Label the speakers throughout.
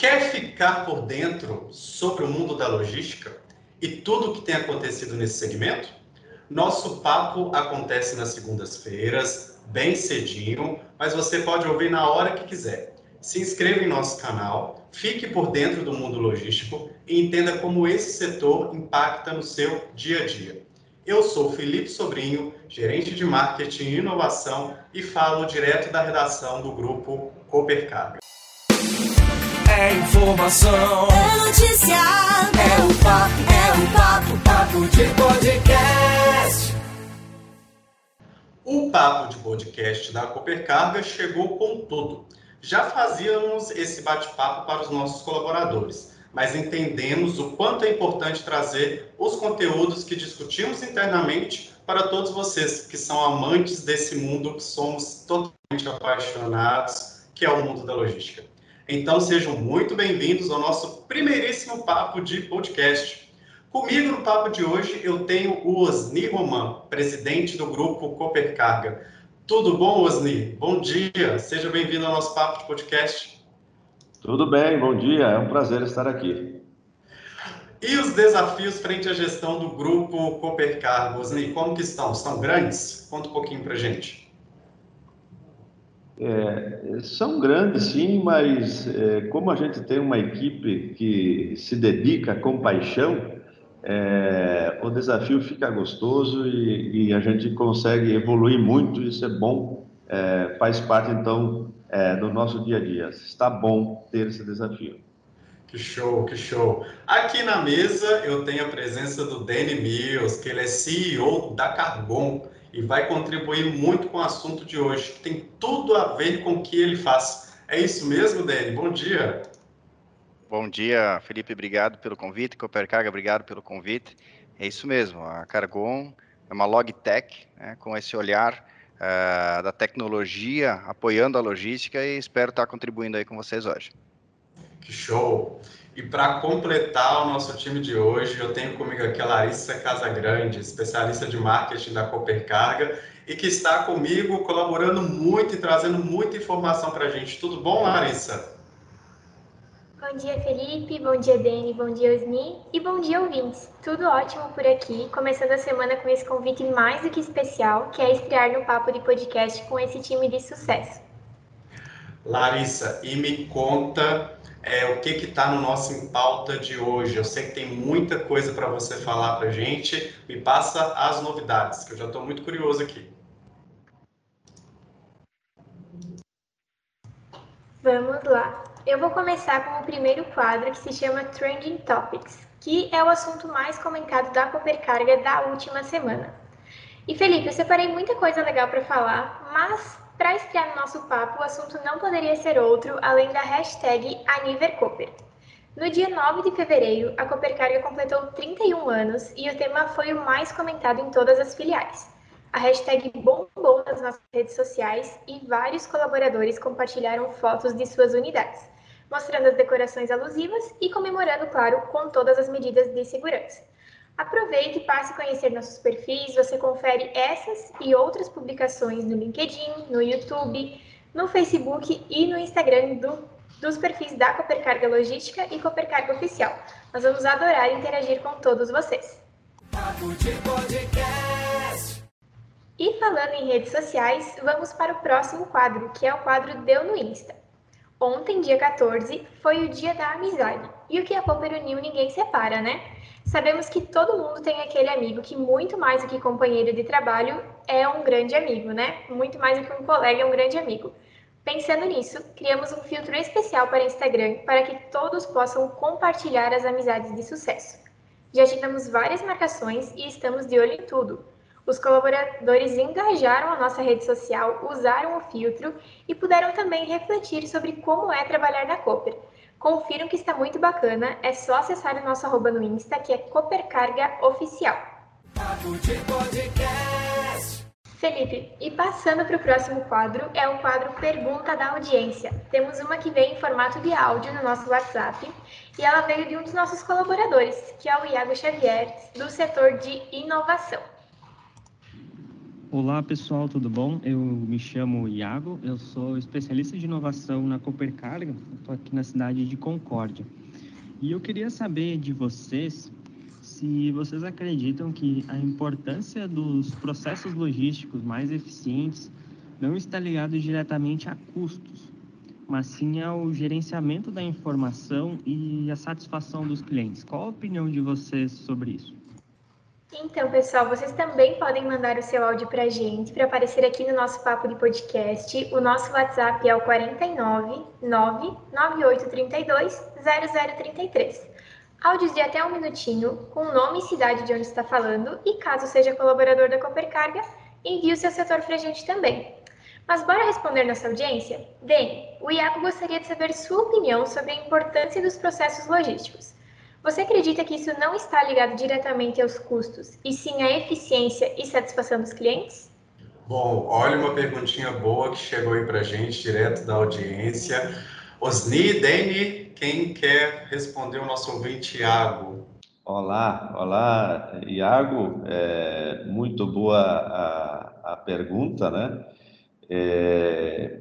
Speaker 1: Quer ficar por dentro sobre o mundo da logística e tudo o que tem acontecido nesse segmento? Nosso papo acontece nas segundas-feiras, bem cedinho, mas você pode ouvir na hora que quiser. Se inscreva em nosso canal, fique por dentro do mundo logístico e entenda como esse setor impacta no seu dia a dia. Eu sou Felipe Sobrinho, gerente de marketing e inovação e falo direto da redação do grupo Coopercarga.
Speaker 2: É informação,
Speaker 3: É notícia,
Speaker 2: é o papo, é o papo, papo de podcast.
Speaker 1: O papo de podcast da Coopercarga chegou com tudo. Já fazíamos esse bate-papo para os nossos colaboradores, mas entendemos o quanto é importante trazer os conteúdos que discutimos internamente para todos vocês que são amantes desse mundo que somos totalmente apaixonados, que é o mundo da logística. Então sejam muito bem-vindos ao nosso primeiríssimo papo de podcast. Comigo no papo de hoje eu tenho o Osni Roman, presidente do grupo Coopercarga. Tudo bom, Osni? Bom dia, seja bem-vindo ao nosso papo de podcast.
Speaker 4: Tudo bem, bom dia, é um prazer estar aqui.
Speaker 1: E os desafios frente à gestão do grupo Coopercarga, Osni, como que estão? Estão grandes? Conta um pouquinho pra gente.
Speaker 4: É, são grandes, sim, mas é, como a gente tem uma equipe que se dedica com paixão, é, o desafio fica gostoso e, e, a gente consegue evoluir muito. Isso é bom, é, faz parte então é, do nosso dia a dia. Está bom ter esse desafio.
Speaker 1: Que show, que show. Aqui na mesa eu tenho a presença do Danny Mills, que ele é CEO da Carbon e vai contribuir muito com o assunto de hoje, que tem tudo a ver com o que ele faz. É isso mesmo, Danny? Bom dia.
Speaker 5: Bom dia, Felipe, obrigado pelo convite. Coopercarga, obrigado pelo convite. É isso mesmo, a Cargon é uma logtech, né, com esse olhar uh, da tecnologia, apoiando a logística e espero estar contribuindo aí com vocês hoje.
Speaker 1: Que show! E para completar o nosso time de hoje, eu tenho comigo aqui a Larissa Casagrande, especialista de marketing da Coopercarga, e que está comigo colaborando muito e trazendo muita informação para a gente. Tudo bom, Larissa?
Speaker 6: Bom dia, Felipe. Bom dia, Dani. Bom dia, Osni. E bom dia, ouvintes. Tudo ótimo por aqui. Começando a semana com esse convite mais do que especial, que é estrear no Papo de Podcast com esse time de sucesso.
Speaker 1: Larissa, e me conta é, o que está no nosso em pauta de hoje. Eu sei que tem muita coisa para você falar para a gente. Me passa as novidades, que eu já estou muito curioso aqui.
Speaker 6: Vamos lá. Eu vou começar com o primeiro quadro que se chama Trending Topics, que é o assunto mais comentado da Coopercarga da última semana. E Felipe, eu separei muita coisa legal para falar, mas para estrear no nosso papo, o assunto não poderia ser outro além da hashtag AniverCooper. No dia 9 de fevereiro, a Coopercarga completou 31 anos e o tema foi o mais comentado em todas as filiais. A hashtag bombou nas nossas redes sociais e vários colaboradores compartilharam fotos de suas unidades, mostrando as decorações alusivas e comemorando, claro, com todas as medidas de segurança. Aproveite e passe a conhecer nossos perfis. Você confere essas e outras publicações no LinkedIn, no YouTube, no Facebook e no Instagram do, dos perfis da Coopercarga Logística e Coopercarga Oficial. Nós vamos adorar interagir com todos vocês. E falando em redes sociais, vamos para o próximo quadro, que é o quadro Deu no Insta. Ontem, dia 14, foi o dia da amizade. E o que a Cooper uniu ninguém separa, né? Sabemos que todo mundo tem aquele amigo que, muito mais do que companheiro de trabalho, é um grande amigo, né? Muito mais do que um colega é um grande amigo. Pensando nisso, criamos um filtro especial para Instagram para que todos possam compartilhar as amizades de sucesso. Já tivemos várias marcações e estamos de olho em tudo. Os colaboradores engajaram a nossa rede social, usaram o filtro e puderam também refletir sobre como é trabalhar na Cooper. Confiram que está muito bacana, é só acessar o nosso arroba no Insta, que é Coopercarga Oficial. Felipe, e passando para o próximo quadro, é o quadro Pergunta da Audiência. Temos uma que vem em formato de áudio no nosso WhatsApp e ela veio de um dos nossos colaboradores, que é o Iago Xavier, do setor de inovação.
Speaker 3: Olá pessoal, tudo bom? Eu me chamo Iago, eu sou especialista de inovação na Coopercarga, estou aqui na cidade de Concórdia. E eu queria saber de vocês se vocês acreditam que a importância dos processos logísticos mais eficientes não está ligado diretamente a custos, mas sim ao gerenciamento da informação e a satisfação dos clientes. Qual a opinião de vocês sobre isso?
Speaker 6: Então, pessoal, vocês também podem mandar o seu áudio para a gente, para aparecer aqui no nosso papo de podcast. O nosso WhatsApp é o 49 99832 0033. Áudios de até um minutinho, com nome e cidade de onde está falando, e caso seja colaborador da Coopercarga, envie o seu setor para a gente também. Mas bora responder nossa audiência? Bem, o Iaco gostaria de saber sua opinião sobre a importância dos processos logísticos. Você acredita que isso não está ligado diretamente aos custos, e sim à eficiência e satisfação dos clientes?
Speaker 1: Bom, olha uma perguntinha boa que chegou aí para gente, direto da audiência. Osni, Deni, quem quer responder o nosso ouvinte, Iago?
Speaker 4: Olá, olá, Iago. É, muito boa a, a pergunta, né? É,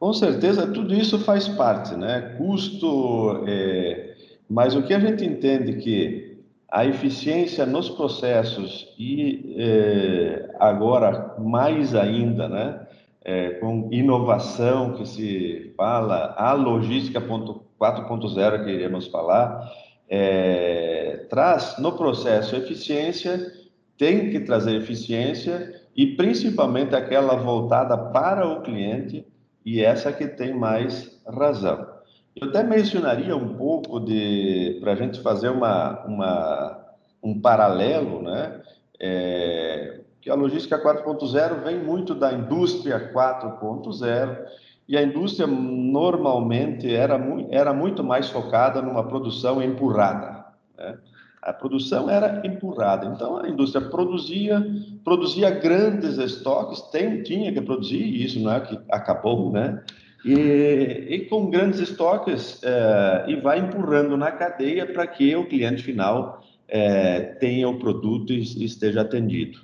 Speaker 4: com certeza, tudo isso faz parte, né? Custo, é, mas o que a gente entende que a eficiência nos processos e é, agora mais ainda, né, é, com inovação que se fala, a logística 4.0 que iremos falar, é, traz no processo eficiência, tem que trazer eficiência e principalmente aquela voltada para o cliente e essa que tem mais razão. Eu até mencionaria um pouco de para a gente fazer uma, uma, um paralelo, né? É, que a logística 4.0 vem muito da indústria 4.0 e a indústria normalmente era, era muito mais focada numa produção empurrada. Né? A produção era empurrada, então a indústria produzia, produzia grandes estoques, tem, tinha que produzir, e isso não é que acabou, né? E, e com grandes estoques é, e vai empurrando na cadeia para que o cliente final é, tenha o produto e esteja atendido.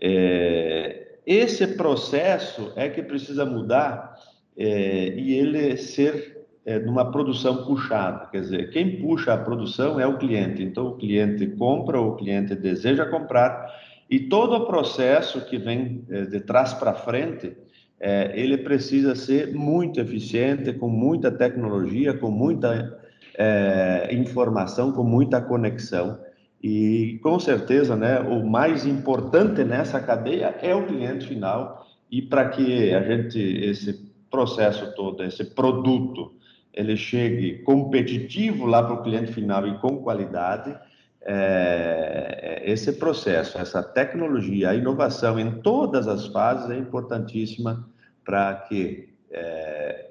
Speaker 4: É, esse processo é que precisa mudar e ele ser numa produção puxada, quer dizer, quem puxa a produção é o cliente. Então, o cliente compra, o cliente deseja comprar e todo o processo que vem de trás para frente é, ele precisa ser muito eficiente, com muita tecnologia, com muita é, informação, com muita conexão. E com certeza, né, o mais importante nessa cadeia é o cliente final. E para que a gente esse processo todo, esse produto, ele chegue competitivo lá para o cliente final e com qualidade, é, esse processo, essa tecnologia, a inovação em todas as fases é importantíssima para que é,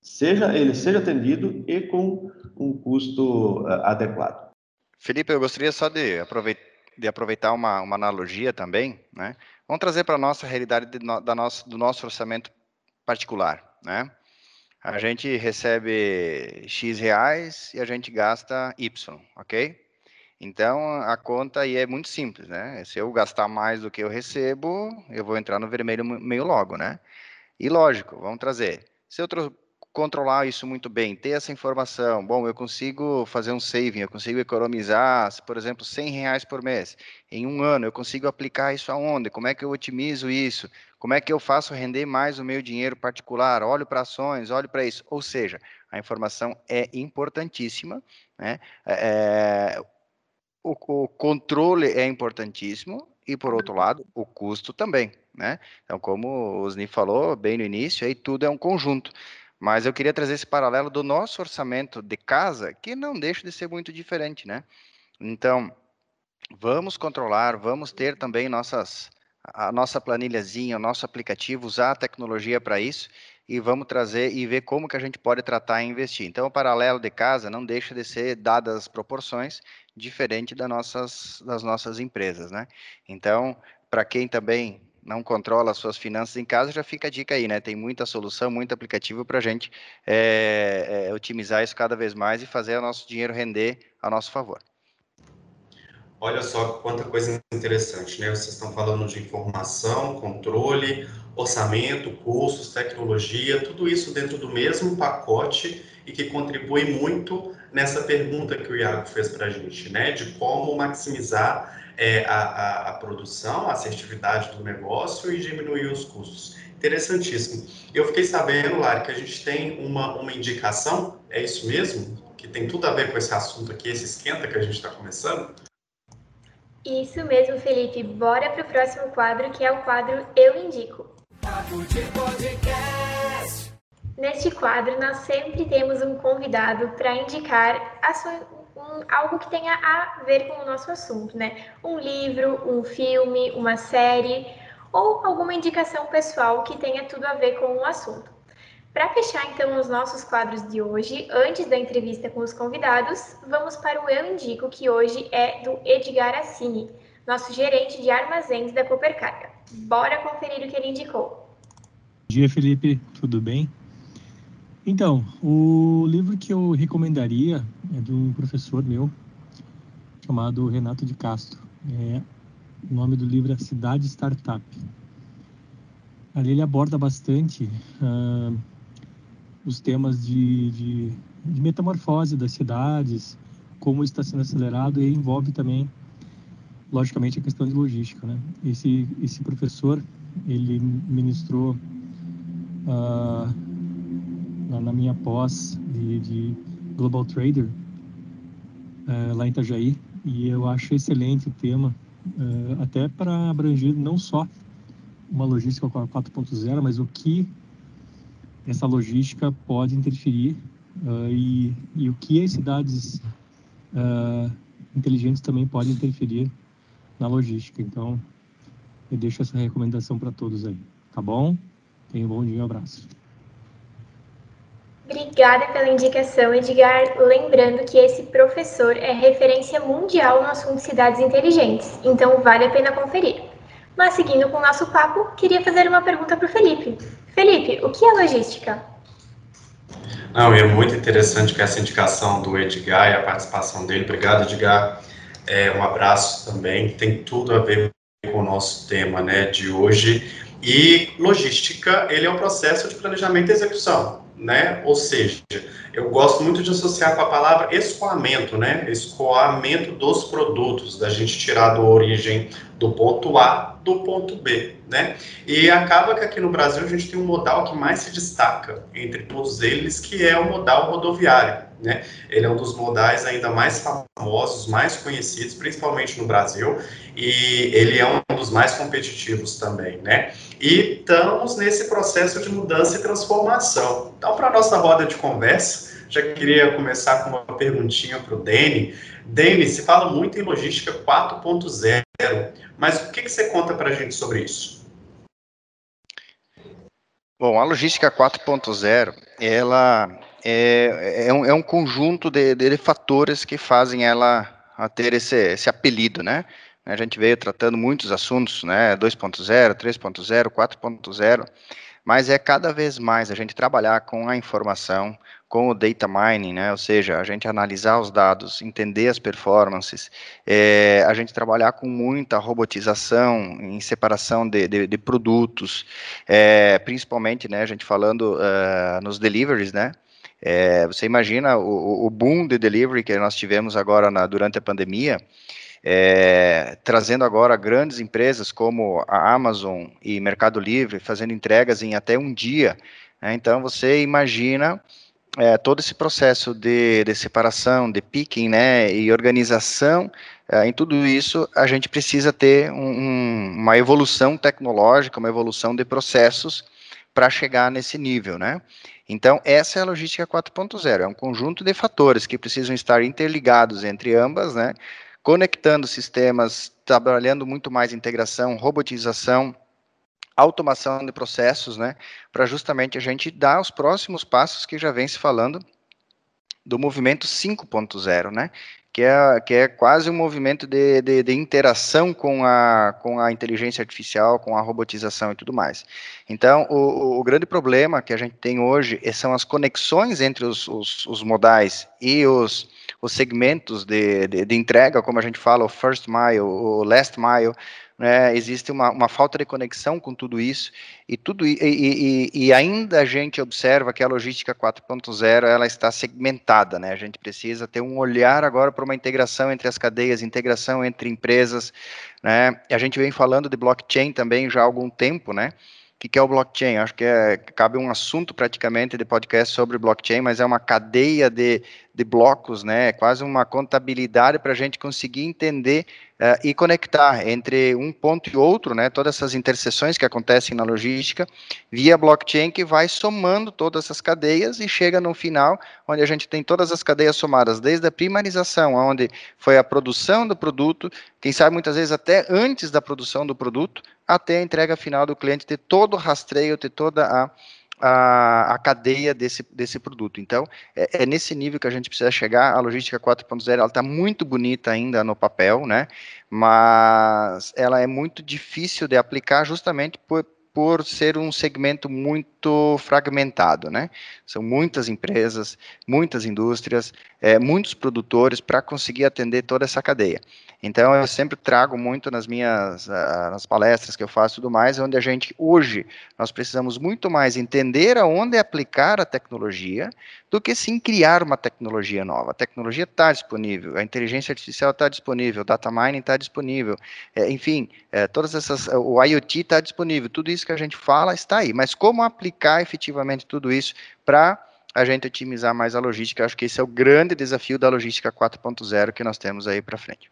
Speaker 4: seja ele seja atendido e com um custo uh, adequado.
Speaker 5: Felipe, eu gostaria só de aproveitar, de aproveitar uma, uma analogia também, né? Vamos trazer para a nossa realidade da nossa, do nosso orçamento particular, né? A gente recebe X reais e a gente gasta Y, ok? Então, a conta aí é muito simples, né? Se eu gastar mais do que eu recebo, eu vou entrar no vermelho meio logo, né? E lógico, vamos trazer. Se eu controlar isso muito bem, ter essa informação, bom, eu consigo fazer um saving, eu consigo economizar, por exemplo, 100 reais por mês. Em um ano, eu consigo aplicar isso aonde? Como é que eu otimizo isso? Como é que eu faço render mais o meu dinheiro particular? Olho para ações, olho para isso. Ou seja, a informação é importantíssima, né? É, é o, o controle é importantíssimo e, por outro lado, o custo também, né? Então, como o Osni falou bem no início, aí tudo é um conjunto. Mas eu queria trazer esse paralelo do nosso orçamento de casa, que não deixa de ser muito diferente, né? Então, vamos controlar, vamos ter também nossas, a nossa planilhazinha, o nosso aplicativo, usar a tecnologia para isso e vamos trazer e ver como que a gente pode tratar e investir. Então, o paralelo de casa não deixa de ser, dadas as proporções, diferente das nossas, das nossas empresas, né? Então, para quem também não controla as suas finanças em casa, já fica a dica aí, né? Tem muita solução, muito aplicativo para a gente é, é, otimizar isso cada vez mais e fazer o nosso dinheiro render a nosso favor.
Speaker 1: Olha só quanta coisa interessante, né? Vocês estão falando de informação, controle, orçamento, custos, tecnologia, tudo isso dentro do mesmo pacote e que contribui muito nessa pergunta que o Iago fez para a gente, né? De como maximizar é, a, a, a, produção, a assertividade do negócio e diminuir os custos. Interessantíssimo. Eu fiquei sabendo, Lari, que a gente tem uma, uma indicação, é isso mesmo? Que tem tudo a ver com esse assunto aqui, esse esquenta que a gente está começando?
Speaker 6: Isso mesmo, Felipe. Bora para o próximo quadro, que é o quadro Eu Indico. Neste quadro, nós sempre temos um convidado para indicar sua, um, algo que tenha a ver com o nosso assunto, né? Um livro, um filme, uma série ou alguma indicação pessoal que tenha tudo a ver com o assunto. Para fechar então os nossos quadros de hoje, antes da entrevista com os convidados, vamos para o Eu Indico, que hoje é do Edgar Assini, nosso gerente de armazéns da Coopercarga. Bora conferir o que ele indicou.
Speaker 7: Bom dia, Felipe, tudo bem? Então, o livro que eu recomendaria é de um professor meu chamado Renato de Castro. É, o nome do livro é Cidade Startup. Ali ele aborda bastante uh, os temas de, de, de, metamorfose das cidades, como está sendo acelerado e envolve também, logicamente, a questão de logística. Né? Esse, esse professor, ele ministrou uh, na, minha pós de, de Global Trader, uh, lá em Itajaí, e eu acho excelente o tema, uh, até para abranger não só uma logística 4.0, mas o que essa logística pode interferir uh, e, e, o que as cidades uh, inteligentes também podem interferir na logística. Então, eu deixo essa recomendação para todos aí, tá bom? Tenha um bom dia, um abraço.
Speaker 6: Obrigada pela indicação, Edgar. Lembrando que esse professor é referência mundial no assunto cidades inteligentes, então vale a pena conferir. Mas seguindo com o nosso papo, queria fazer uma pergunta para o Felipe. Felipe, o que é logística?
Speaker 1: Não, é muito interessante que essa indicação do Edgar e a participação dele. Obrigado, Edgar. É, um abraço também. Tem tudo a ver com o nosso tema né, de hoje. E logística, ele é um processo de planejamento e execução, né? Ou seja, eu gosto muito de associar com a palavra escoamento, né? Escoamento dos produtos, da gente tirar da origem do ponto A do ponto B, né? E acaba que aqui no Brasil a gente tem um modal que mais se destaca entre todos eles, que é o modal rodoviário, né? Ele é um dos modais ainda mais famosos, mais conhecidos, principalmente no Brasil, e ele é um dos mais competitivos também, né? E estamos nesse processo de mudança e transformação. Então, para a nossa roda de conversa, já queria começar com uma perguntinha para o Dene. Dene, se fala muito em logística 4.0, mas o que, que você conta para a gente sobre isso?
Speaker 5: Bom, a logística 4.0, ela é, é, um, é um conjunto de, de, fatores que fazem ela ter esse, esse apelido, né? A gente veio tratando muitos assuntos, né? 2.0, 3.0, 4.0, mas é cada vez mais a gente trabalhar com a informação, com o data mining, né? Ou seja, a gente analisar os dados, entender as performances, é, a gente trabalhar com muita robotização em separação de, de, de produtos, é, principalmente, né? A gente falando uh, nos deliveries, né? É, você imagina o, o, boom de delivery que nós tivemos agora na, durante a pandemia, é, trazendo agora grandes empresas como a Amazon e Mercado Livre fazendo entregas em até um dia. Né? Então você imagina é, todo esse processo de, de, separação, de picking, né, e organização, é, em tudo isso, a gente precisa ter um, uma evolução tecnológica, uma evolução de processos para chegar nesse nível, né? Então, essa é a logística 4.0, é um conjunto de fatores que precisam estar interligados entre ambas, né? Conectando sistemas, trabalhando muito mais integração, robotização, automação de processos, né, para justamente a gente dar os próximos passos que já vem se falando do movimento 5.0, né, que é, que é quase um movimento de, de, de, interação com a, com a inteligência artificial, com a robotização e tudo mais. Então, o, o grande problema que a gente tem hoje são as conexões entre os, os, os modais e os, os segmentos de, de, de, entrega, como a gente fala, o first mile, o last mile, né, existe uma, uma, falta de conexão com tudo isso, e, tudo, e, e, e ainda a gente observa que a logística 4.0 ela está segmentada, né, a gente precisa ter um olhar agora para uma integração entre as cadeias, integração entre empresas, né, a gente vem falando de blockchain também já há algum tempo, né, o que é o blockchain? Acho que é, cabe um assunto praticamente de podcast sobre blockchain, mas é uma cadeia de, de blocos, né? É quase uma contabilidade para a gente conseguir entender uh, e conectar entre um ponto e outro, né? Todas essas interseções que acontecem na logística via blockchain que vai somando todas essas cadeias e chega no final onde a gente tem todas as cadeias somadas, desde a primarização, onde foi a produção do produto, quem sabe muitas vezes até antes da produção do produto, até a entrega final do cliente, ter todo o rastreio, ter toda a a, a cadeia desse, desse produto. Então, é, é, nesse nível que a gente precisa chegar. A logística 4.0 ela está muito bonita ainda no papel, né? Mas ela é muito difícil de aplicar justamente por, por ser um segmento muito fragmentado, né? São muitas empresas, muitas indústrias, é, muitos produtores para conseguir atender toda essa cadeia. Então, eu sempre trago muito nas minhas uh, nas palestras que eu faço e tudo mais, onde a gente, hoje, nós precisamos muito mais entender aonde aplicar a tecnologia do que sim criar uma tecnologia nova. A tecnologia está disponível, a inteligência artificial está disponível, o data mining está disponível, é, enfim, é, todas essas, o IoT está disponível, tudo isso que a gente fala está aí. Mas como aplicar efetivamente tudo isso para a gente otimizar mais a logística? Acho que esse é o grande desafio da logística 4.0 que nós temos aí para frente.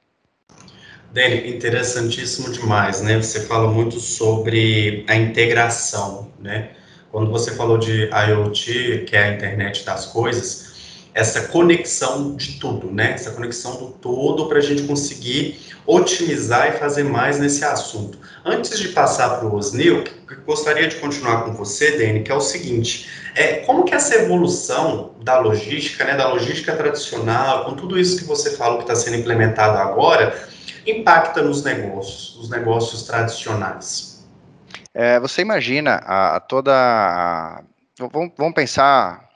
Speaker 1: Dani, interessantíssimo demais, né? Você fala muito sobre a integração, né? Quando você falou de IoT, que é a internet das coisas, essa conexão de tudo, né? Essa conexão do todo para a gente conseguir otimizar e fazer mais nesse assunto. Antes de passar para o Osnil, gostaria de continuar com você, Dani, que é o seguinte: é, como que essa evolução da logística, né, da logística tradicional, com tudo isso que você falou que está sendo implementado agora, impacta nos negócios, os negócios tradicionais?
Speaker 5: É, você imagina a, a toda. A, vamos, vamos, pensar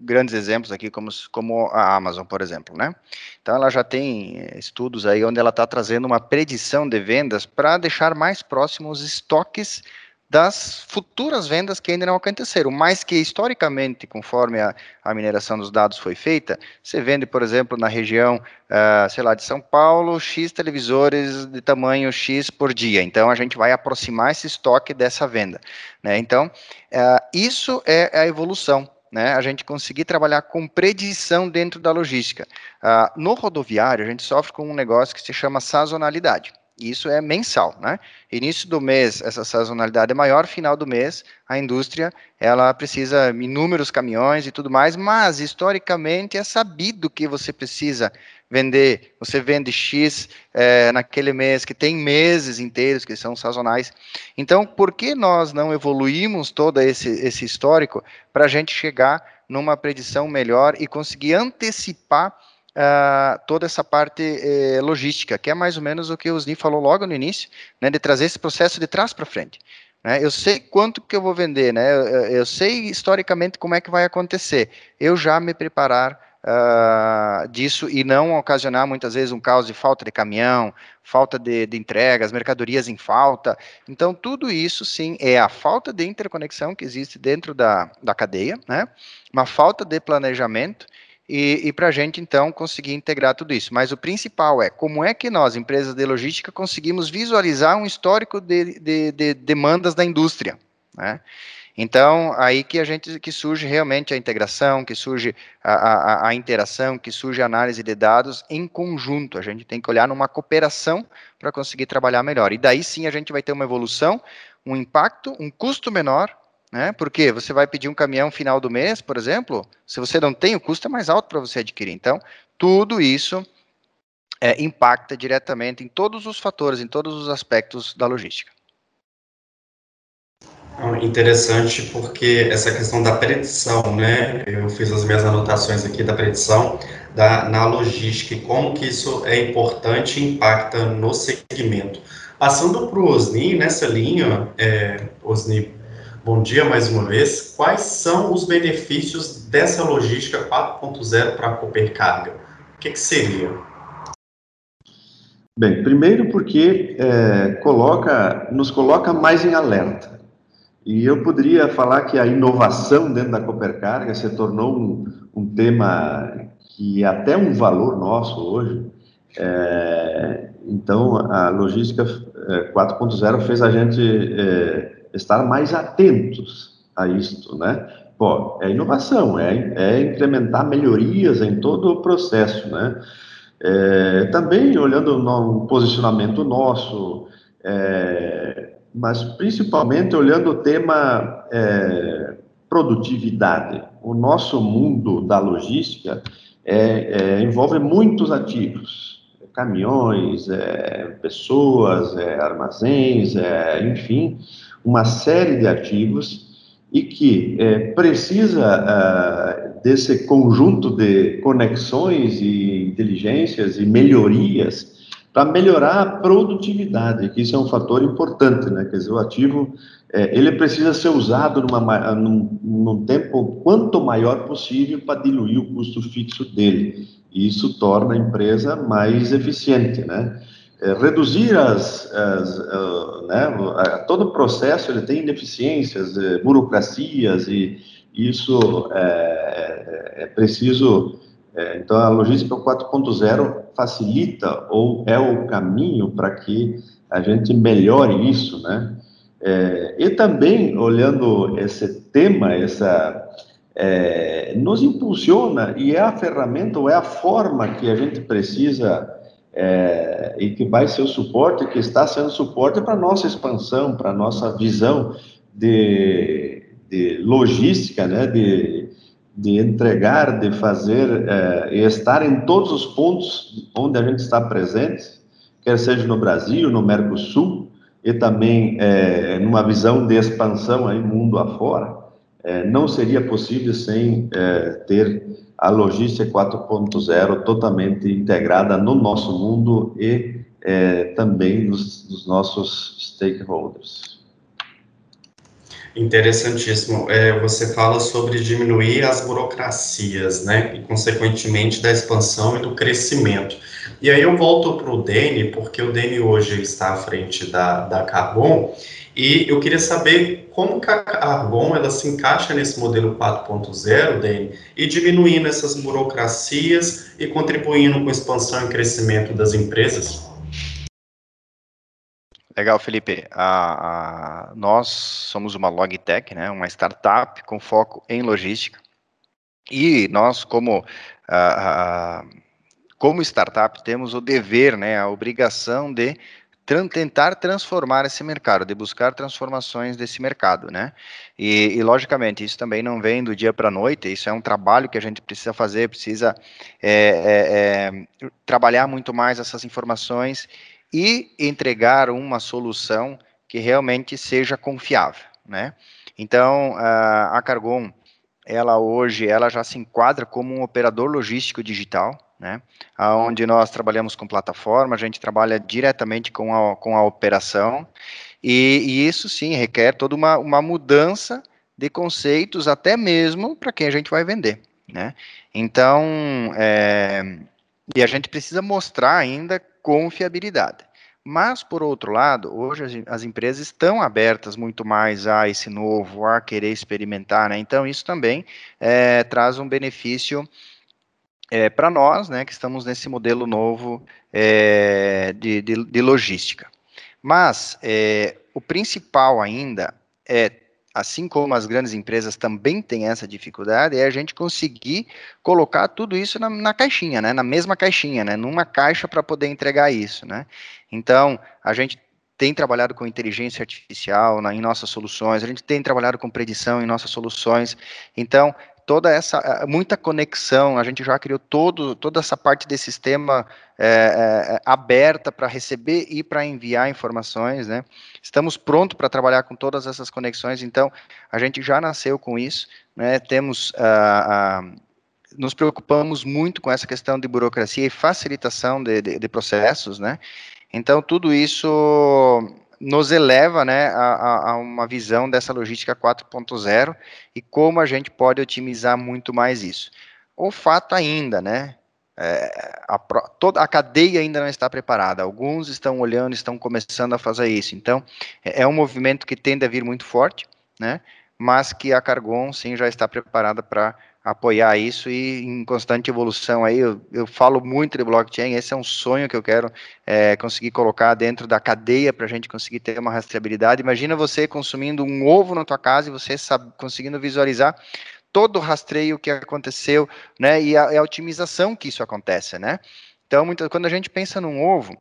Speaker 5: grandes exemplos aqui, como, como a Amazon, por exemplo, né? Então, ela já tem eh, estudos aí onde ela está trazendo uma predição de vendas para deixar mais próximos os estoques das futuras vendas que ainda não aconteceram, mas que historicamente, conforme a, a mineração dos dados foi feita, você vende, por exemplo, na região, uh, sei lá, de São Paulo, X televisores de tamanho X por dia. Então, a gente vai aproximar esse estoque dessa venda. Né? Então, uh, isso é a evolução. Né, a gente conseguir trabalhar com predição dentro da logística. Uh, no rodoviário, a gente sofre com um negócio que se chama sazonalidade. Isso é mensal, né? Início do mês, essa sazonalidade é maior, final do mês, a indústria, ela precisa inúmeros caminhões e tudo mais, mas historicamente é sabido que você precisa vender, você vende X é, naquele mês, que tem meses inteiros que são sazonais. Então, por que nós não evoluímos todo esse, esse histórico para a gente chegar numa predição melhor e conseguir antecipar uh, toda essa parte eh, logística, que é mais ou menos o que o Osni falou logo no início, né, de trazer esse processo de trás para frente. Né? Eu sei quanto que eu vou vender, né? Eu, eu, sei historicamente como é que vai acontecer. Eu já me preparar uh, disso e não ocasionar muitas vezes um caos de falta de caminhão, falta de, de entregas, mercadorias em falta. Então, tudo isso, sim, é a falta de interconexão que existe dentro da, da cadeia, né? uma falta de planejamento e, e para a gente, então, conseguir integrar tudo isso. Mas o principal é como é que nós, empresas de logística, conseguimos visualizar um histórico de, de, de demandas da indústria. Né? Então, aí que a gente que surge realmente a integração, que surge a, a, a, interação, que surge a análise de dados em conjunto. A gente tem que olhar numa cooperação para conseguir trabalhar melhor. E daí sim a gente vai ter uma evolução, um impacto, um custo menor né? Porque você vai pedir um caminhão final do mês, por exemplo, se você não tem, o custo é mais alto para você adquirir. Então, tudo isso é, impacta diretamente em todos os fatores, em todos os aspectos da logística.
Speaker 1: Interessante porque essa questão da predição, né? Eu fiz as minhas anotações aqui da predição da, na logística e como que isso é importante e impacta no segmento. Passando para o Osni, nessa linha, é, Osni, Bom dia mais uma vez. Quais são os benefícios dessa logística 4.0 para a Coopercarga? que, que seria?
Speaker 4: Bem, primeiro porque é, coloca, nos coloca mais em alerta. E eu poderia falar que a inovação dentro da Coopercarga se tornou um, um tema que é até um valor nosso hoje. É, então, a logística 4.0 é, fez a gente é, estar mais atentos a isto, né? Pô, é inovação, é, é implementar melhorias em todo o processo, né? É, também olhando no posicionamento nosso, é, mas principalmente olhando o tema é, produtividade. O nosso mundo da logística é, é, envolve muitos ativos, caminhões, é, pessoas, armazéns, enfim, uma série de ativos e que precisa desse conjunto de conexões e inteligências e melhorias para melhorar a produtividade, que isso é um fator importante, né? Quer dizer, o ativo é, ele precisa ser usado numa, num, num, tempo quanto maior possível para diluir o custo fixo dele. E isso torna a empresa mais eficiente, né? É, reduzir as, as uh, né, todo o processo ele tem ineficiências, é, burocracias e isso é, é, é preciso é, então, a logística 4.0 facilita ou é o caminho para que a gente melhore isso, né? É, e também, olhando esse tema, essa, é, nos impulsiona e é a ferramenta ou é a forma que a gente precisa é, e que vai ser o suporte, que está sendo suporte para a nossa expansão, para nossa visão de, de logística, né, de de entregar, de fazer é, e estar em todos os pontos onde a gente está presente, quer seja no Brasil, no Mercosul, e também é, numa visão de expansão aí mundo afora, é, não seria possível sem é, ter a logística 4.0 totalmente integrada no nosso mundo e é, também nos, nos nossos stakeholders.
Speaker 1: Interessantíssimo. É, você fala sobre diminuir as burocracias, né? E, consequentemente, da expansão e do crescimento. E aí eu volto para o Dene, porque o Dene hoje está à frente da, da Carbon, e eu queria saber como que a Carbon ela se encaixa nesse modelo 4.0, Dene, e diminuindo essas burocracias e contribuindo com a expansão e crescimento das empresas.
Speaker 5: Legal, Felipe. A, a, nós somos uma Logitech, né, uma startup com foco em logística. E nós, como, a, como startup, temos o dever, né, a obrigação de tentar transformar esse mercado, de buscar transformações desse mercado, né? E, e logicamente, isso também não vem do dia para a noite, isso é um trabalho que a gente precisa fazer, precisa é, é, é, trabalhar muito mais essas informações e entregar uma solução que realmente seja confiável, né? Então, a Cargon, ela hoje, ela já se enquadra como um operador logístico digital, né? Onde nós trabalhamos com plataforma, a gente trabalha diretamente com a, com a operação, e, e isso sim requer toda uma, uma mudança de conceitos, até mesmo para quem a gente vai vender, né? Então, é, e a gente precisa mostrar ainda confiabilidade. Mas, por outro lado, hoje as, as, empresas estão abertas muito mais a esse novo, a querer experimentar, né? Então, isso também é, traz um benefício é, para nós, né, que estamos nesse modelo novo é, de, de, de, logística. Mas, é, o principal ainda é assim como as grandes empresas também têm essa dificuldade, é a gente conseguir colocar tudo isso na, na caixinha, né? Na mesma caixinha, né? Numa caixa para poder entregar isso, né? Então, a gente tem trabalhado com inteligência artificial na, em nossas soluções, a gente tem trabalhado com predição em nossas soluções. Então, toda essa eh, muita conexão, a gente já criou todo, toda essa parte desse sistema é, é, aberta para receber e para enviar informações, né? Estamos prontos para trabalhar com todas essas conexões, então a gente já nasceu com isso, né? Temos uh, uh, nos preocupamos muito com essa questão de burocracia e facilitação de, de, de processos, né? Então tudo isso nos eleva né, a, a, uma visão dessa logística 4.0 e como a gente pode otimizar muito mais isso. O fato ainda, né, é, a, toda a cadeia ainda não está preparada. Alguns estão olhando, estão começando a fazer isso. Então, é, é um movimento que tende a vir muito forte, né? Mas que a Cargon, sim, já está preparada para apoiar isso e em constante evolução aí, eu, eu, falo muito de blockchain, esse é um sonho que eu quero é, conseguir colocar dentro da cadeia para a gente conseguir ter uma rastreabilidade, imagina você consumindo um ovo na tua casa e você sabe, conseguindo visualizar todo o rastreio que aconteceu, né, e a, a otimização que isso acontece, né, então muito, quando a gente pensa num ovo,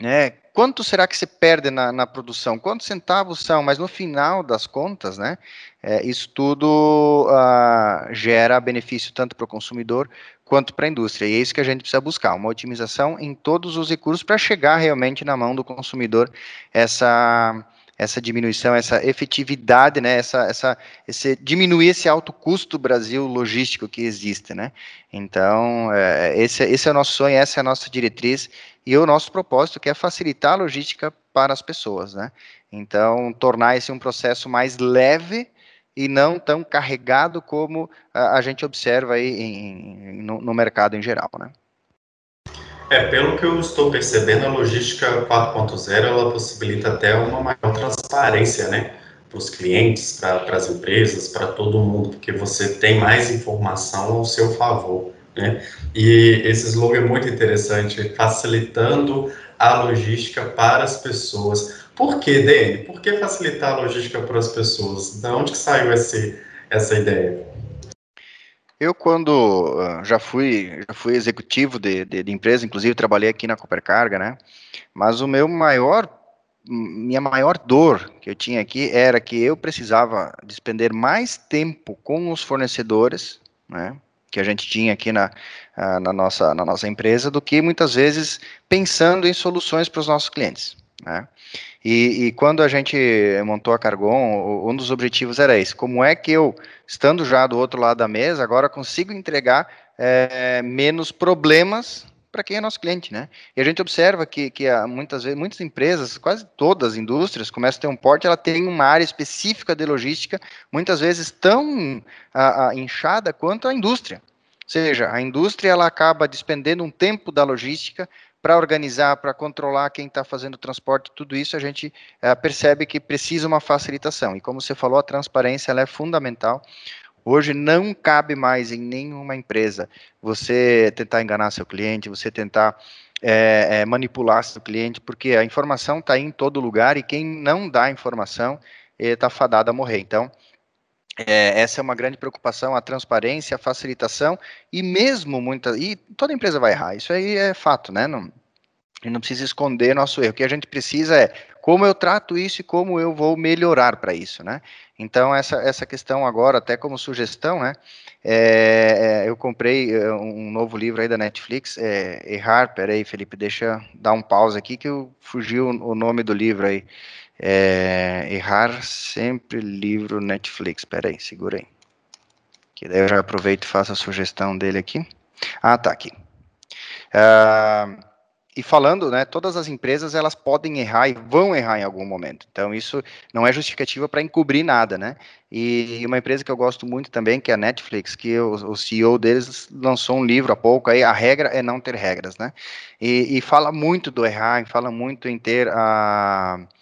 Speaker 5: né, quanto será que se perde na, na, produção? Quantos centavos são? Mas no final das contas, né, é, isso tudo uh, gera benefício tanto para o consumidor quanto para a indústria. E é isso que a gente precisa buscar, uma otimização em todos os recursos para chegar realmente na mão do consumidor essa essa diminuição, essa efetividade, né, essa, essa, esse, diminuir esse alto custo Brasil logístico que existe, né, então, é, esse, esse é o nosso sonho, essa é a nossa diretriz, e o nosso propósito que é facilitar a logística para as pessoas, né, então, tornar esse um processo mais leve e não tão carregado como a, a gente observa aí em, em, no, no mercado em geral, né.
Speaker 1: É, pelo que eu estou percebendo, a logística 4.0 ela possibilita até uma maior transparência, né, para os clientes, para as empresas, para todo mundo, porque você tem mais informação ao seu favor, né? E esse slogan é muito interessante, facilitando a logística para as pessoas. Por que, Dani? Por que facilitar a logística para as pessoas? Da onde que saiu esse, essa ideia?
Speaker 5: Eu, quando uh, já fui já fui executivo de, de, de, empresa, inclusive trabalhei aqui na Coopercarga, né? Mas o meu maior, minha maior dor que eu tinha aqui era que eu precisava despender mais tempo com os fornecedores, né? Que a gente tinha aqui na, uh, na, nossa, na nossa empresa, do que muitas vezes pensando em soluções para os nossos clientes, né? E, e, quando a gente montou a Cargon, um dos objetivos era esse: como é que eu, estando já do outro lado da mesa, agora consigo entregar é, menos problemas para quem é nosso cliente, né? E a gente observa que, que muitas vezes, muitas empresas, quase todas as indústrias, começam a ter um porte, ela tem uma área específica de logística, muitas vezes tão a, a, inchada quanto a indústria. Ou seja, a indústria ela acaba despendendo um tempo da logística para organizar, para controlar quem está fazendo o transporte, tudo isso a gente é, percebe que precisa uma facilitação. E como você falou, a transparência é fundamental. Hoje não cabe mais em nenhuma empresa você tentar enganar seu cliente, você tentar é, é, manipular seu cliente, porque a informação está em todo lugar e quem não dá informação está fadado a morrer. Então, é, essa é uma grande preocupação, a transparência, a facilitação, e mesmo muita. E toda empresa vai errar, isso aí é fato, né? Não, e não precisa esconder nosso erro. O que a gente precisa é como eu trato isso e como eu vou melhorar para isso, né? Então, essa, essa questão agora, até como sugestão, né? É, é eu comprei é, um novo livro aí da Netflix, é, Errar, peraí, Felipe, deixa eu dar um pause aqui que fugiu o nome do livro aí. É, errar sempre livro Netflix. Espera aí, segura aí. Que daí eu já aproveito e faço a sugestão dele aqui. Ah, tá aqui. Uh, e falando, né, todas as empresas elas podem errar e vão errar em algum momento. Então isso não é justificativa para encobrir nada, né? E uma empresa que eu gosto muito também, que é a Netflix, que o, o CEO deles lançou um livro há pouco aí, a regra é não ter regras, né? E, e fala muito do errar, fala muito em ter a uh,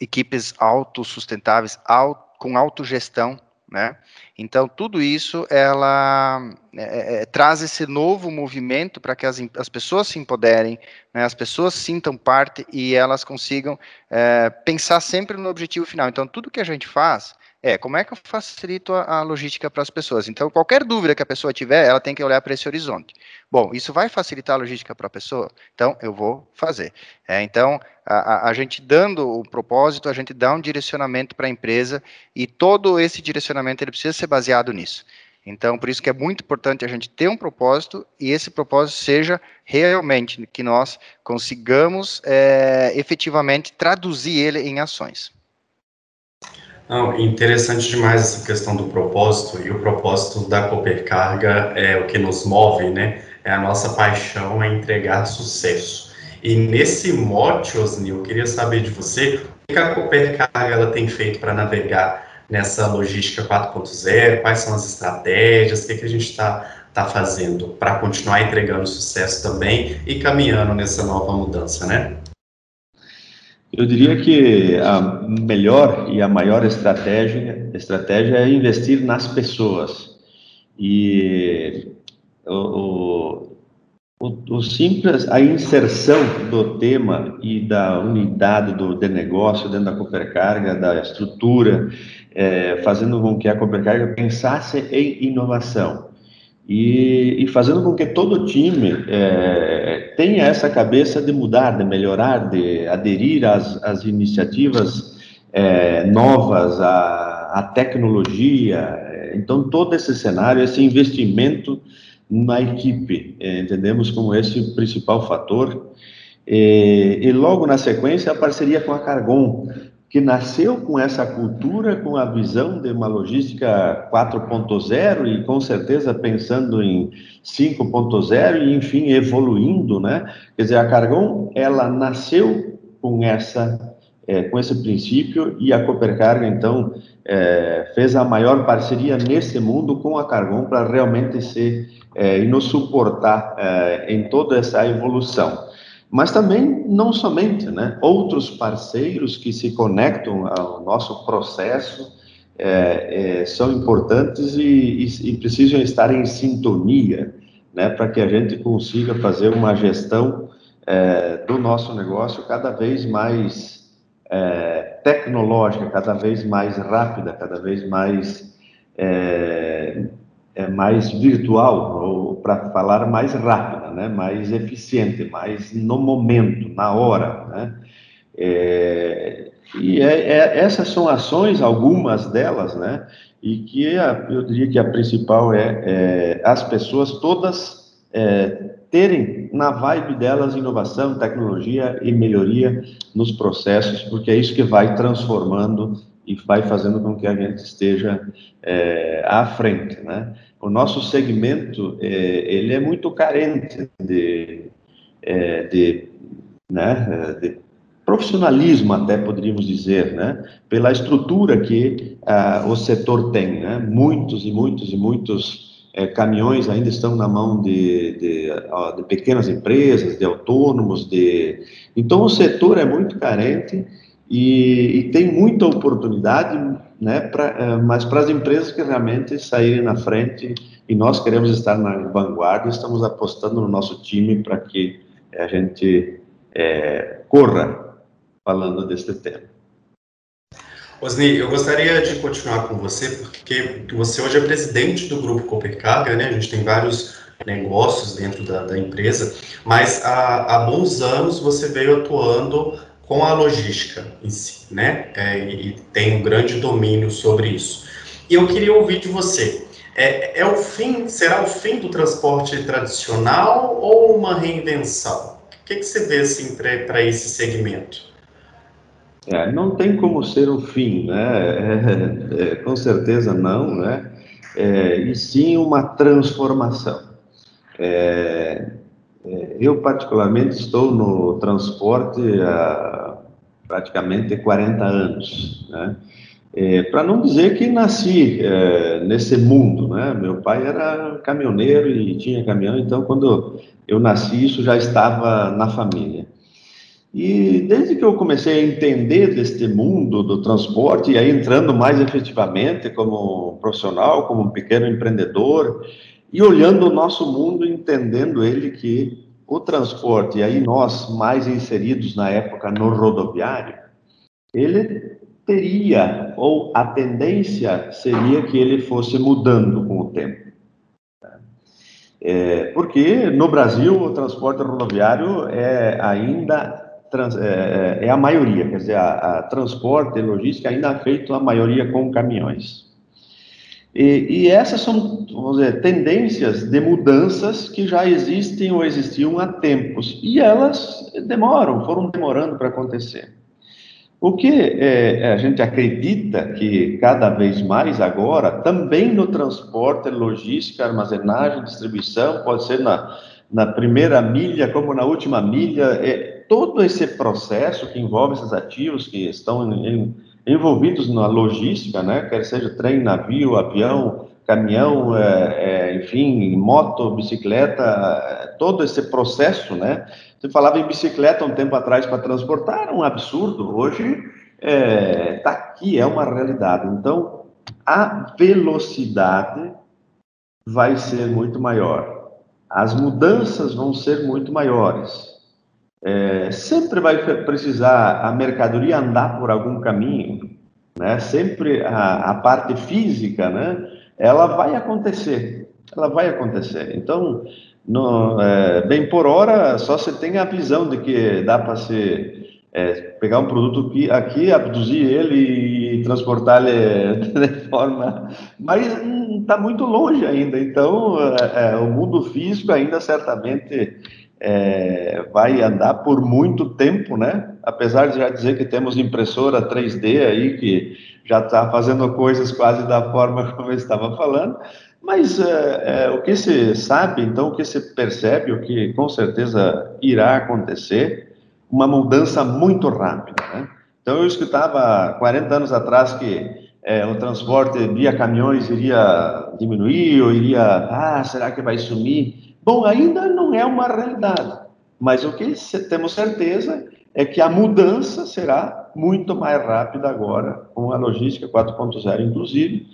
Speaker 5: equipes autossustentáveis, auto, com autogestão, né? Então, tudo isso, ela é, é, é traz esse novo movimento para que as, as pessoas se empoderem, né, as pessoas sintam parte e elas consigam é, pensar sempre no objetivo final. Então, tudo que a gente faz é como é que eu facilito a, a logística para as pessoas. Então, qualquer dúvida que a pessoa tiver, ela tem que olhar para esse horizonte. Bom, isso vai facilitar a logística para a pessoa? Então, eu vou fazer. É, então, a, a, gente dando o propósito, a gente dá um direcionamento para a empresa e todo esse direcionamento ele precisa ser baseado nisso. Então, por isso que é muito importante a gente ter um propósito e esse propósito seja realmente que nós consigamos é, efetivamente traduzir ele em ações.
Speaker 1: Não, interessante demais essa questão do propósito, e o propósito da Coopercarga é o que nos move, né? É a nossa paixão é entregar sucesso. E nesse mote, Osni, eu queria saber de você, o que a Coopercarga ela tem feito para navegar nessa logística 4.0, quais são as estratégias, o que, que a gente está tá fazendo para continuar entregando sucesso também e caminhando nessa nova mudança, né?
Speaker 4: Eu diria que a melhor e a maior estratégia, estratégia é investir nas pessoas. E o, o, o, simples, a inserção do tema e da unidade do de negócio dentro da Coopercarga, da estrutura, é, fazendo com que a Coopercarga pensasse em inovação e, e, fazendo com que todo time é, tenha essa cabeça de mudar, de melhorar, de aderir às, às iniciativas é, novas, à, à tecnologia. Então, todo esse cenário, esse investimento na equipe, é, entendemos como esse o principal fator. E, e logo na sequência, a parceria com a Cargon, que nasceu com essa cultura, com a visão de uma logística 4.0 e com certeza pensando em 5.0 e enfim evoluindo, né? Quer dizer, a Cargon ela nasceu com essa é, com esse princípio e a Coopercarga então é, fez a maior parceria nesse mundo com a Cargon para realmente ser é, e nos suportar é, em toda essa evolução mas também não somente, né? Outros parceiros que se conectam ao nosso processo é, é, são importantes e, e, e, precisam estar em sintonia, né? Para que a gente consiga fazer uma gestão é, do nosso negócio cada vez mais é, tecnológica, cada vez mais rápida, cada vez mais é, mais virtual, ou para falar mais rápida, né? mais eficiente, mais no momento, na hora. Né? É, e é, é, essas são ações, algumas delas, né? e que a, eu diria que a principal é, é as pessoas todas é, terem na vibe delas inovação, tecnologia e melhoria nos processos, porque é isso que vai transformando e vai fazendo com que a gente esteja é, à frente, né? O nosso segmento, é, ele é muito carente de, é, de, né, de profissionalismo, até poderíamos dizer, né? Pela estrutura que ah, o setor tem, né? Muitos e muitos e muitos é, caminhões ainda estão na mão de, de, de pequenas empresas, de autônomos, de... Então, o setor é muito carente e, e tem muita oportunidade, né, pra, eh, mas para as empresas que realmente saírem na frente, e nós queremos estar na vanguarda, estamos apostando no nosso time para que a gente é, corra falando deste tema.
Speaker 1: Osni, eu gostaria de continuar com você, porque você hoje é presidente do Grupo Copercarga, né? A gente tem vários negócios dentro da, da empresa, mas há, há bons anos você veio atuando com a logística em si, né? É, e tem um grande domínio sobre isso. E eu queria ouvir de você. É, é o fim? Será o fim do transporte tradicional ou uma reinvenção? O que, que você vê assim para esse segmento?
Speaker 4: É, não tem como ser o fim, né? É, é, com certeza não, né? É, e sim uma transformação. É, é, eu, particularmente, estou no transporte há praticamente 40 anos, né? É, Para não dizer que nasci é, nesse mundo, né? Meu pai era caminhoneiro e tinha caminhão, então quando eu nasci isso já estava na família. E desde que eu comecei a entender deste mundo do transporte, e aí entrando mais efetivamente como profissional, como um pequeno empreendedor, e olhando o nosso mundo, entendendo ele que o transporte, e aí nós mais inseridos na época no rodoviário, ele teria, ou a tendência seria que ele fosse mudando com o tempo. É, porque no Brasil o transporte rodoviário é ainda trans, é, é, a maioria, quer dizer, a, a transporte e logística ainda é feito a maioria com caminhões. E, e, essas são, vamos dizer, tendências de mudanças que já existem ou existiam há tempos. E elas demoram, foram demorando para acontecer. O que é, a gente acredita que cada vez mais agora, também no transporte, logística, armazenagem, distribuição, pode ser na, na primeira milha como na última milha, é, todo esse processo que envolve esses ativos que estão em, em envolvidos na logística, né, quer seja trem, navio, avião, caminhão, é, é, enfim, moto, bicicleta, é, todo esse processo, né? Você falava em bicicleta um tempo atrás para transportar, era um absurdo. Hoje está é, tá aqui, é uma realidade. Então, a velocidade vai ser muito maior. As mudanças vão ser muito maiores. É, sempre vai precisar a mercadoria andar por algum caminho, né? Sempre a, a parte física, né? Ela vai acontecer, ela vai acontecer. Então, no, é, bem por hora, só você tem a visão de que dá para se é, pegar um produto aqui, aqui, abduzir ele e transportar ele de forma. Mas está muito longe ainda. Então, é, é, o mundo físico ainda certamente é, vai andar por muito tempo, né? Apesar de já dizer que temos impressora 3D aí que já está fazendo coisas quase da forma como eu estava falando, mas é, é, o que se sabe, então, o que se percebe, o que com certeza irá acontecer, uma mudança muito rápida, né? Então, eu escutava 40 anos atrás que é, o transporte via caminhões iria diminuir ou iria, ah, será que vai sumir? Bom, ainda não é uma realidade, mas o que temos certeza é que a mudança será muito mais rápida agora, com a logística 4.0, inclusive,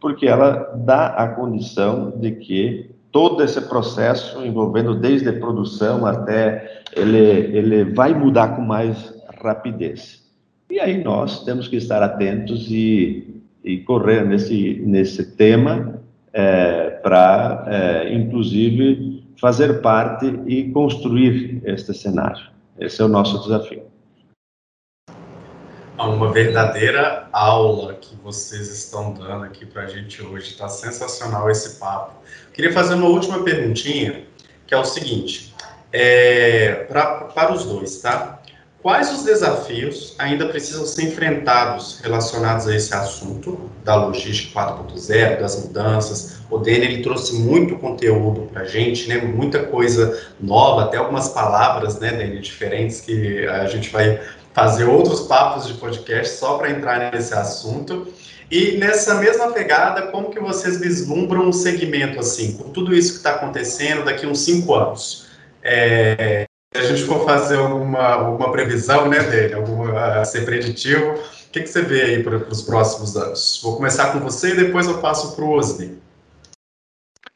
Speaker 4: porque ela dá a condição de que todo esse processo, envolvendo desde produção até ele, ele vai mudar com mais rapidez. E aí nós temos que estar atentos e, e correr nesse, nesse tema é, para, é, inclusive, fazer parte e construir este cenário. Esse é o nosso desafio.
Speaker 1: Uma verdadeira aula que vocês estão dando aqui para a gente hoje. Está sensacional esse papo. Queria fazer uma última perguntinha, que é o seguinte, é, pra, para os dois, tá? Quais os desafios ainda precisam ser enfrentados relacionados a esse assunto da logística 4.0, das mudanças? O Dene ele trouxe muito conteúdo para a gente, né? Muita coisa nova, até algumas palavras, né, Dene, diferentes que a gente vai fazer outros papos de podcast só para entrar nesse assunto. E nessa mesma pegada, como que vocês vislumbram um segmento assim, com tudo isso que está acontecendo daqui uns cinco anos? É, a gente for fazer alguma, alguma previsão né, dele, alguma, ser preditivo, o que, que você vê aí para os próximos anos? Vou começar com você e depois eu passo para o Osni.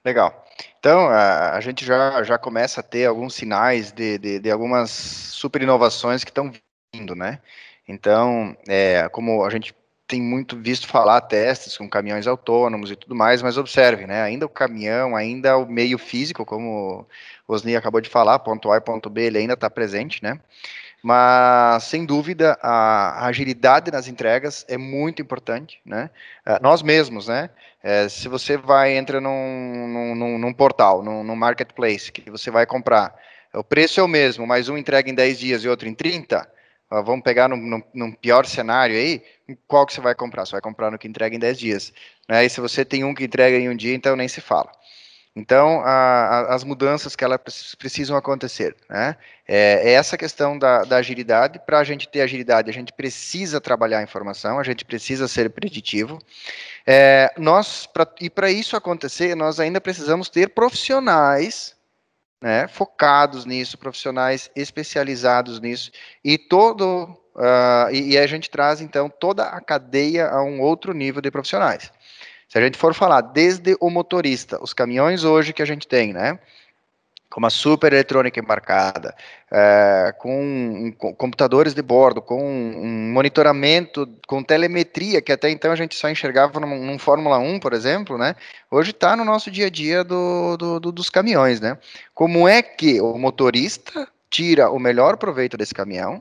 Speaker 5: Legal. Então, a, a, gente já, já começa a ter alguns sinais de, de, de algumas super inovações que estão vindo, né? Então, é, como a gente tem muito visto falar testes com caminhões autônomos e tudo mais, mas observe, né? Ainda o caminhão, ainda o meio físico, como Osni acabou de falar, ponto A e ponto B, ele ainda está presente, né? Mas, sem dúvida, a agilidade nas entregas é muito importante, né? É, nós mesmos, né? É, se você vai, entra num, num, num portal, num, num, marketplace, que você vai comprar, o preço é o mesmo, mas um entrega em 10 dias e outro em 30, vamos pegar num, num, pior cenário aí, qual que você vai comprar? Você vai comprar no que entrega em 10 dias. Né? E se você tem um que entrega em um dia, então nem se fala. Então, a, a, as mudanças que elas precisam acontecer, né? É, é essa questão da, da agilidade. Para a gente ter agilidade, a gente precisa trabalhar a informação, a gente precisa ser preditivo. É, nós, pra, e para isso acontecer, nós ainda precisamos ter profissionais né, focados nisso, profissionais especializados nisso, e todo uh, e, e a gente traz então toda a cadeia a um outro nível de profissionais. Se a gente for falar desde o motorista, os caminhões hoje que a gente tem, né? Com uma super eletrônica embarcada, é, com, com, computadores de bordo, com um monitoramento, com telemetria, que até então a gente só enxergava num, num Fórmula 1, por exemplo, né? Hoje está no nosso dia a dia do, do, do, dos caminhões, né? Como é que o motorista tira o melhor proveito desse caminhão,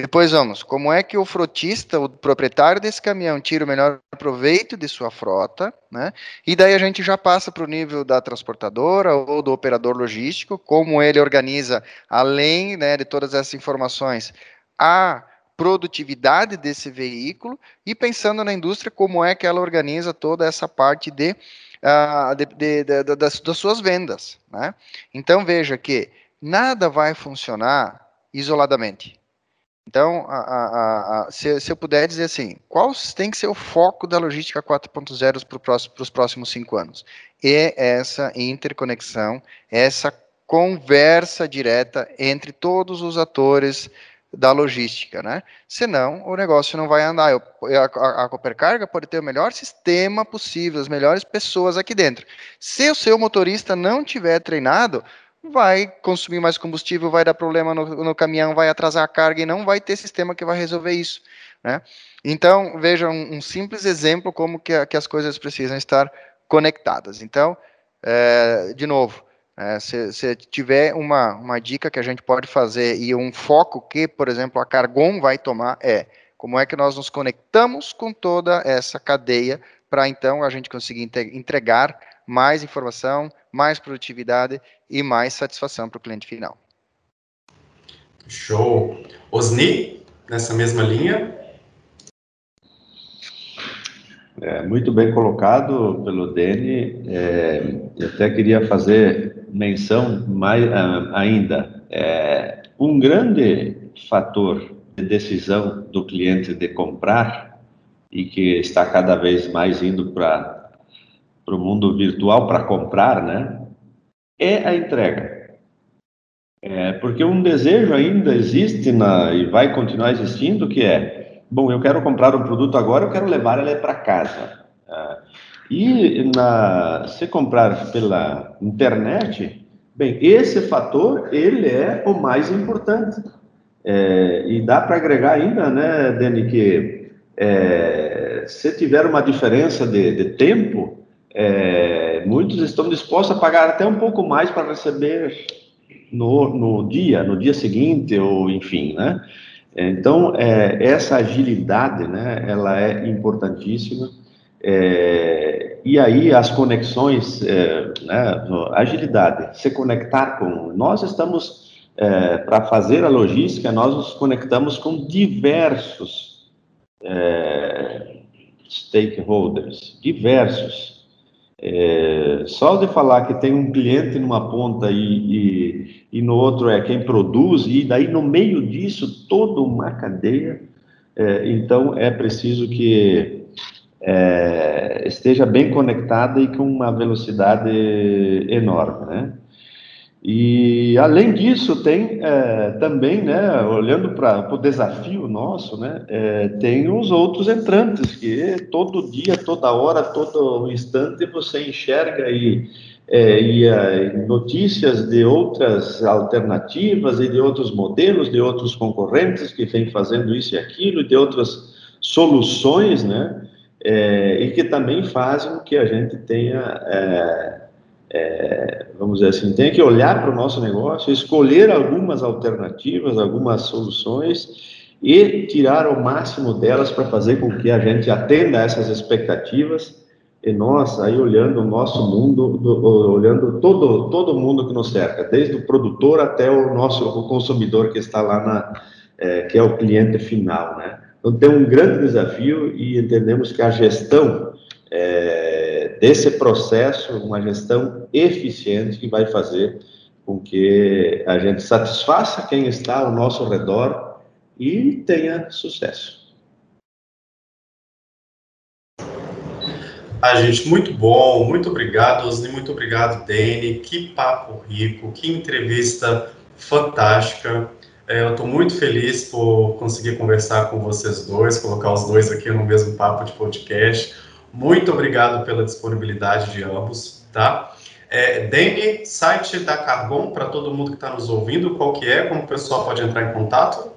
Speaker 5: depois vamos, como é que o frotista, o proprietário desse caminhão, tira o melhor proveito de sua frota, né? E daí a gente já passa para o nível da transportadora ou do operador logístico, como ele organiza, além né, de todas essas informações, a produtividade desse veículo e pensando na indústria, como é que ela organiza toda essa parte de, uh, de, de, de das, das suas vendas. Né? Então veja que nada vai funcionar isoladamente Então, a, a, a, se, se, eu puder dizer assim, qual tem que ser o foco da logística 4.0 para os próximos cinco anos? É essa interconexão, essa conversa direta entre todos os atores da logística, né? Senão, o negócio não vai andar. Eu, a, a Copercarga pode ter o melhor sistema possível, as melhores pessoas aqui dentro. Se o seu motorista não tiver treinado, vai consumir mais combustível, vai dar problema no, no, caminhão, vai atrasar a carga e não vai ter sistema que vai resolver isso, né? Então, veja um, um simples exemplo como que, que, as coisas precisam estar conectadas. Então, é, de novo, é, se, se, tiver uma, uma dica que a gente pode fazer e um foco que, por exemplo, a Cargon vai tomar é como é que nós nos conectamos com toda essa cadeia para então a gente conseguir entregar mais informação, mais produtividade e mais satisfação para o cliente final.
Speaker 1: Show. Osni, nessa mesma linha?
Speaker 4: É, muito bem colocado pelo Dene. É, eu até queria fazer menção mais uh, ainda. É, um grande fator de decisão do cliente de comprar e que está cada vez mais indo para para o mundo virtual para comprar, né? É a entrega. É, porque um desejo ainda existe na, e vai continuar existindo, que é, bom, eu quero comprar um produto agora, eu quero levar ele para casa. É, e na, se comprar pela internet, bem, esse fator, ele é o mais importante. É, e dá para agregar ainda, né, Dani, que é, se tiver uma diferença de, de tempo, é, muitos estão dispostos a pagar até um pouco mais para receber no, no dia, no dia seguinte, ou enfim, né? Então, é, essa agilidade, né, ela é importantíssima. É, e aí, as conexões, é, né, agilidade, se conectar com. Nós estamos, é, para fazer a logística, nós nos conectamos com diversos é, stakeholders, diversos é, só de falar que tem um cliente numa ponta e, e, e, no outro é quem produz, e daí no meio disso toda uma cadeia, é, então é preciso que é, esteja bem conectada e com uma velocidade enorme, né? E além disso tem é, também, né, olhando para o desafio nosso, né, é, tem os outros entrantes que todo dia, toda hora, todo instante você enxerga e, é, e é, notícias de outras alternativas e de outros modelos, de outros concorrentes que vêm fazendo isso e aquilo, e de outras soluções, né, é, e que também fazem com que a gente tenha é, vamos dizer assim, tem que olhar para o nosso negócio, escolher algumas alternativas, algumas soluções e tirar o máximo delas para fazer com que a gente atenda essas expectativas e nós aí olhando o nosso mundo, do, olhando todo todo mundo que nos cerca, desde o produtor até o nosso o consumidor que está lá na é, que é o cliente final, né? Então tem um grande desafio e entendemos que a gestão é, desse processo, uma gestão eficiente que vai fazer com que a gente satisfaça quem está ao nosso redor e tenha sucesso.
Speaker 1: Ah, gente, muito bom, muito obrigado, Osni, muito obrigado, Dani, que papo rico, que entrevista fantástica. É, eu estou muito feliz por conseguir conversar com vocês dois, colocar os dois aqui no mesmo papo de podcast. Muito obrigado pela disponibilidade de ambos, tá? É, Dene, site da Cargon, para todo mundo que está nos ouvindo, qual que é, como o pessoal pode entrar em contato?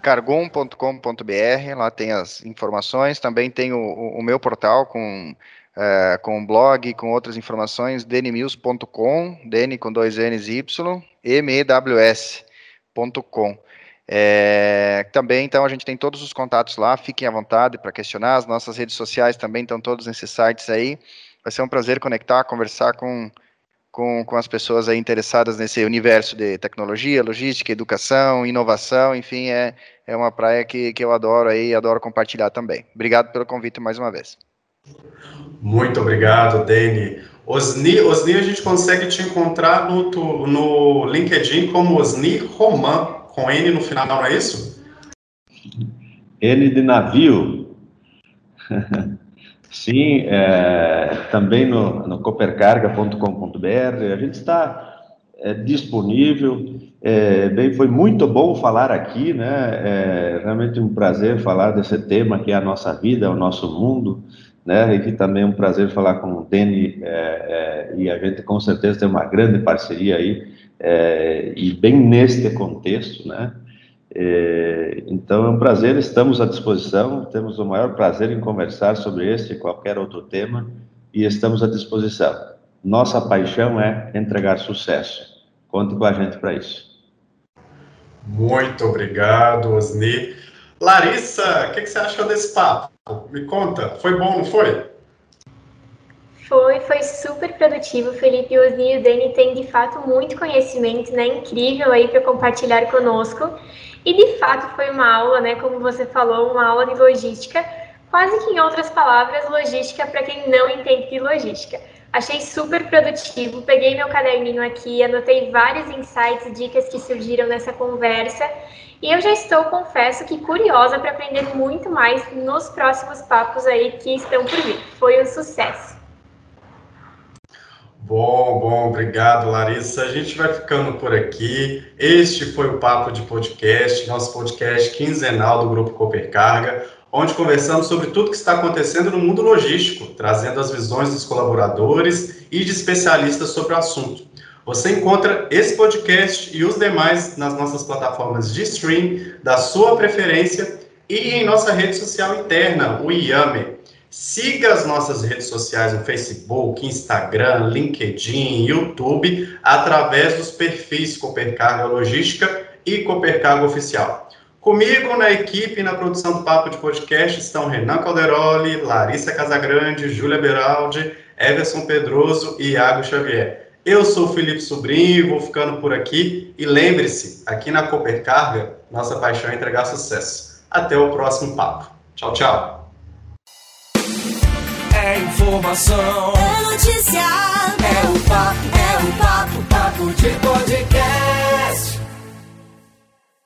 Speaker 5: cargon.com.br, lá tem as informações, também tem o, o meu portal com, é, com blog, com outras informações, dnews.com, dn com dois n's y, mews.com. É, também, então, a gente tem todos os contatos lá, fiquem à vontade para questionar, as nossas redes sociais também estão todos nesses sites aí. Vai ser um prazer conectar, conversar com, com, com as pessoas aí interessadas nesse universo de tecnologia, logística, educação, inovação, enfim, é, é uma praia que, que eu adoro aí, adoro compartilhar também. Obrigado pelo convite mais uma vez.
Speaker 1: Muito obrigado, Dani. Osni, Osni, a gente consegue te encontrar no, no LinkedIn como Osni Roman com N no final, não é isso?
Speaker 4: N de navio. Sim, é, também no, no coopercarga.com.br. A gente está é, disponível. É, bem, foi muito bom falar aqui, né? É realmente um prazer falar desse tema que é a nossa vida, o nosso mundo, né? E que também é um prazer falar com o Deni é, é, e a gente com certeza tem uma grande parceria aí é, e bem neste contexto, né? É, então é um prazer, estamos à disposição, temos o maior prazer em conversar sobre este e qualquer outro tema e estamos à disposição. Nossa paixão é entregar sucesso. Conte com a gente para isso.
Speaker 1: Muito obrigado, Osni. Larissa, o que, que, você achou desse papo? Me conta, foi bom, não foi?
Speaker 6: Foi, foi super produtivo. Felipe Osni e o Dani têm de fato muito conhecimento, né? Incrível aí para compartilhar conosco. E de fato foi uma aula, né? Como você falou, uma aula de logística. Quase que em outras palavras, logística para quem não entende de logística. Achei super produtivo, peguei meu caderninho aqui, anotei vários insights e dicas que surgiram nessa conversa. E eu já estou, confesso que curiosa para aprender muito mais nos próximos papos aí que estão por vir. Foi um sucesso.
Speaker 1: Bom, bom, obrigado, Larissa. A gente vai ficando por aqui. Este foi o Papo de Podcast, nosso podcast quinzenal do Grupo Coopercarga onde conversamos sobre tudo que está acontecendo no mundo logístico, trazendo as visões dos colaboradores e de especialistas sobre o assunto. Você encontra esse podcast e os demais nas nossas plataformas de stream da sua preferência e em nossa rede social interna, o IAME. Siga as nossas redes sociais no Facebook, Instagram, LinkedIn, YouTube, através dos perfis Copercarga Logística e Copercarga Oficial. Comigo na equipe na produção do Papo de Podcast estão Renan Calderoli, Larissa Casagrande, Júlia Beraldi, Everson Pedroso e Iago Xavier. Eu sou Felipe Sobrinho, vou ficando por aqui e lembre-se, aqui na Cooper Carga, nossa paixão é entregar sucesso. Até o próximo papo. Tchau, tchau.
Speaker 2: É informação, é notícia, é o papo, é o papo, papo de podcast.